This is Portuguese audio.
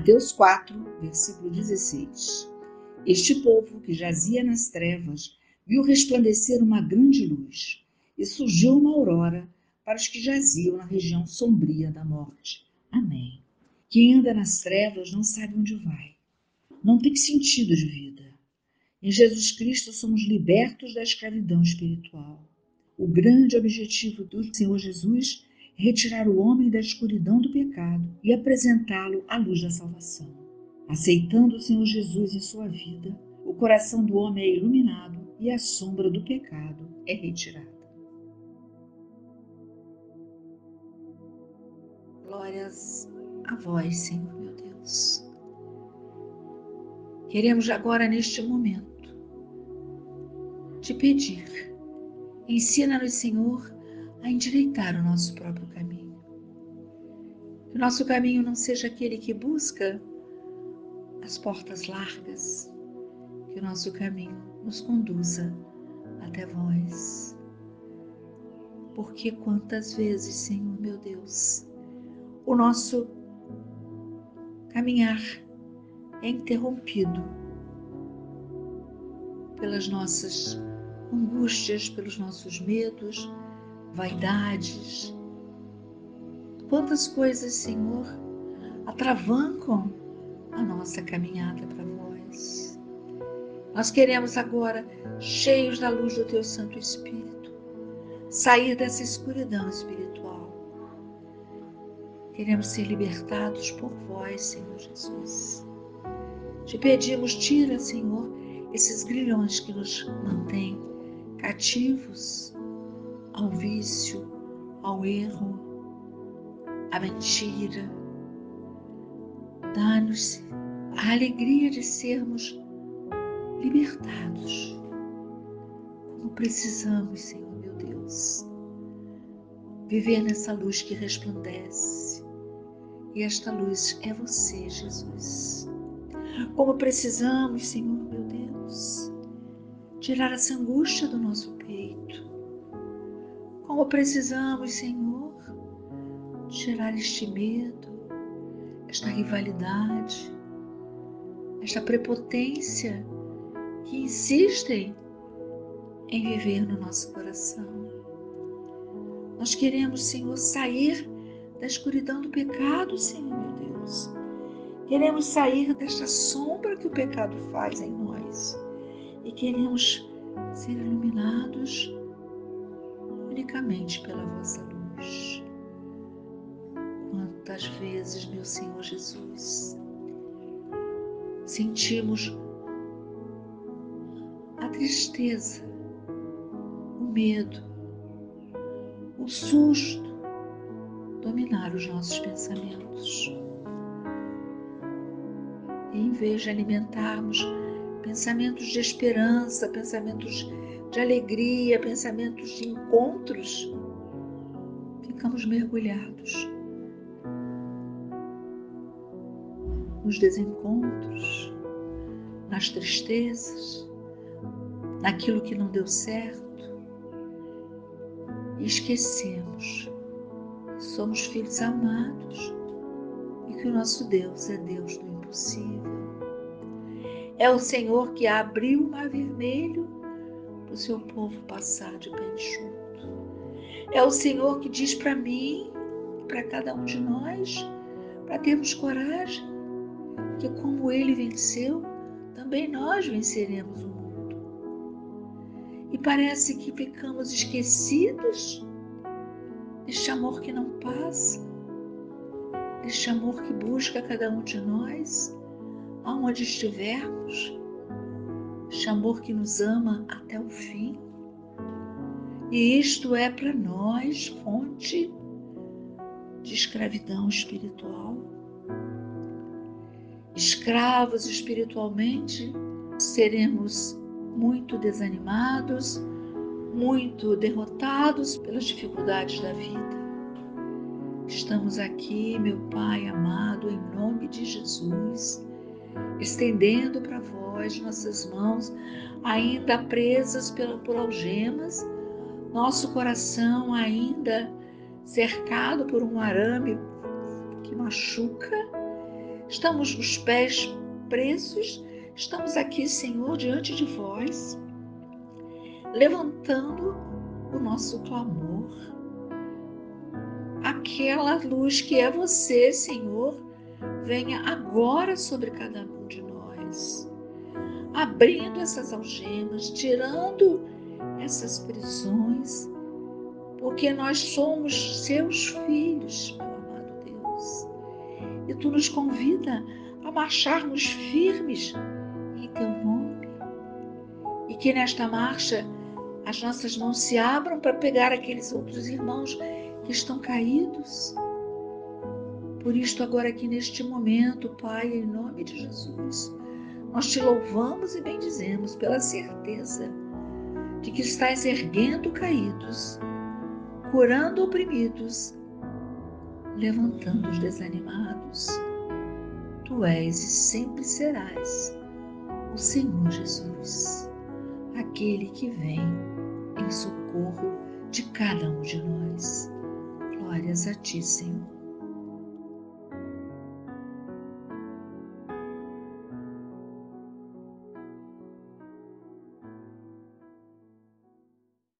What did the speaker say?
Mateus 4, versículo 16. Este povo que jazia nas trevas viu resplandecer uma grande luz, e surgiu uma aurora para os que jaziam na região sombria da morte. Amém. Quem anda nas trevas não sabe onde vai, não tem sentido de vida. Em Jesus Cristo somos libertos da escravidão espiritual. O grande objetivo do Senhor Jesus retirar o homem da escuridão do pecado e apresentá-lo à luz da salvação. Aceitando o Senhor Jesus em sua vida, o coração do homem é iluminado e a sombra do pecado é retirada. Glórias a vós, Senhor meu Deus. Queremos agora, neste momento, te pedir, ensina-nos, Senhor, a endireitar o nosso próprio caminho. Que o nosso caminho não seja aquele que busca as portas largas, que o nosso caminho nos conduza até vós. Porque quantas vezes, Senhor meu Deus, o nosso caminhar é interrompido pelas nossas angústias, pelos nossos medos, vaidades. Quantas coisas, Senhor, atravancam a nossa caminhada para vós. Nós queremos agora, cheios da luz do Teu Santo Espírito, sair dessa escuridão espiritual. Queremos ser libertados por vós, Senhor Jesus. Te pedimos, tira, Senhor, esses grilhões que nos mantêm cativos ao vício, ao erro, à mentira. Dá-nos a alegria de sermos libertados, como precisamos, Senhor meu Deus, viver nessa luz que resplandece. E esta luz é você, Jesus. Como precisamos, Senhor meu Deus, tirar essa angústia do nosso peito. Como precisamos, Senhor, tirar este medo, esta rivalidade, esta prepotência que insistem em viver no nosso coração. Nós queremos, Senhor, sair da escuridão do pecado, Senhor meu Deus. Queremos sair desta sombra que o pecado faz em nós e queremos ser iluminados unicamente pela vossa luz. Quantas vezes, meu Senhor Jesus, sentimos a tristeza, o medo, o susto dominar os nossos pensamentos. E em vez de alimentarmos pensamentos de esperança, pensamentos de alegria, pensamentos de encontros, ficamos mergulhados nos desencontros, nas tristezas, naquilo que não deu certo e esquecemos que somos filhos amados e que o nosso Deus é Deus do impossível. É o Senhor que abriu o mar vermelho o seu povo passar de pé enxuto. É o Senhor que diz para mim para cada um de nós, para termos coragem, que como ele venceu, também nós venceremos o mundo. E parece que ficamos esquecidos deste amor que não passa, deste amor que busca cada um de nós aonde estivermos, este amor que nos ama até o fim. E isto é para nós fonte de escravidão espiritual. Escravos espiritualmente, seremos muito desanimados, muito derrotados pelas dificuldades da vida. Estamos aqui, meu Pai amado, em nome de Jesus estendendo para vós nossas mãos, ainda presas por algemas, nosso coração ainda cercado por um arame que machuca. estamos os pés presos, estamos aqui, Senhor, diante de vós, levantando o nosso clamor. Aquela luz que é você, Senhor, venha agora sobre cada um de nós, abrindo essas algemas, tirando essas prisões, porque nós somos seus filhos, meu amado Deus. E tu nos convida a marcharmos firmes em teu nome. E que nesta marcha as nossas mãos se abram para pegar aqueles outros irmãos que estão caídos. Por isto, agora aqui neste momento, Pai, em nome de Jesus, nós te louvamos e bendizemos pela certeza de que estás erguendo caídos, curando oprimidos, levantando os desanimados. Tu és e sempre serás o Senhor Jesus, aquele que vem em socorro de cada um de nós. Glórias a ti, Senhor.